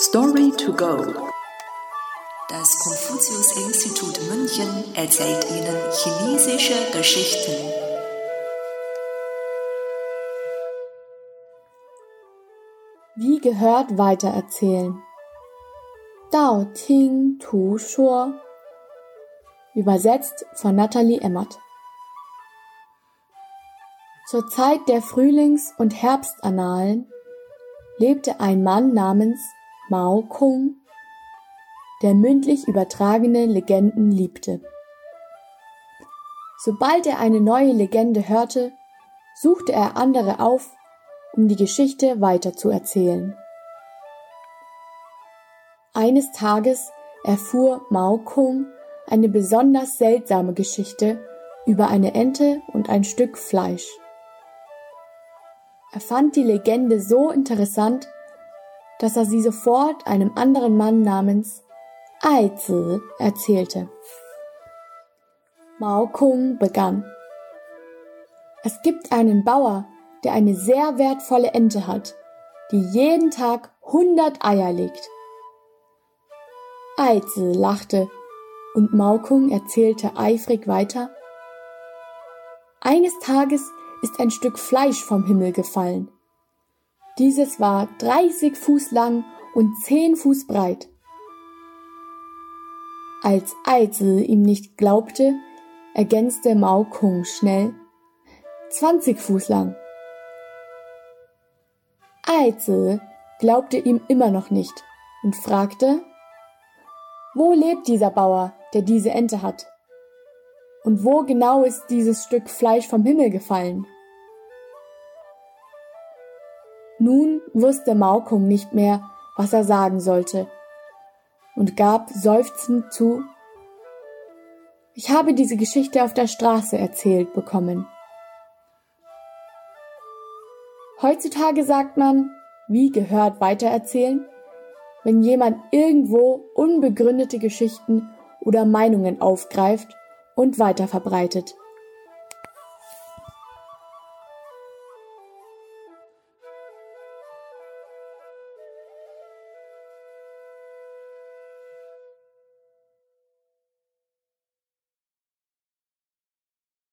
Story to go. Das Konfuzius-Institut München erzählt Ihnen chinesische Geschichten. Wie gehört weitererzählen? Dao Ting Tu Shuo. Übersetzt von Nathalie Emmert. Zur Zeit der Frühlings- und Herbstannalen lebte ein Mann namens Mao Kung, der mündlich übertragene Legenden liebte. Sobald er eine neue Legende hörte, suchte er andere auf, um die Geschichte weiterzuerzählen. Eines Tages erfuhr Mao Kung eine besonders seltsame Geschichte über eine Ente und ein Stück Fleisch. Er fand die Legende so interessant, dass er sie sofort einem anderen Mann namens Aizi erzählte. Mao Kung begann. Es gibt einen Bauer, der eine sehr wertvolle Ente hat, die jeden Tag hundert Eier legt. Aizi lachte und Maukung erzählte eifrig weiter. Eines Tages ist ein Stück Fleisch vom Himmel gefallen. Dieses war 30 Fuß lang und 10 Fuß breit. Als Aizi ihm nicht glaubte, ergänzte Mao Kung schnell 20 Fuß lang. Aizi glaubte ihm immer noch nicht und fragte, wo lebt dieser Bauer, der diese Ente hat? Und wo genau ist dieses Stück Fleisch vom Himmel gefallen? Nun wusste Maukung nicht mehr, was er sagen sollte, und gab seufzend zu, ich habe diese Geschichte auf der Straße erzählt bekommen. Heutzutage sagt man, wie gehört weitererzählen, wenn jemand irgendwo unbegründete Geschichten oder Meinungen aufgreift und weiterverbreitet.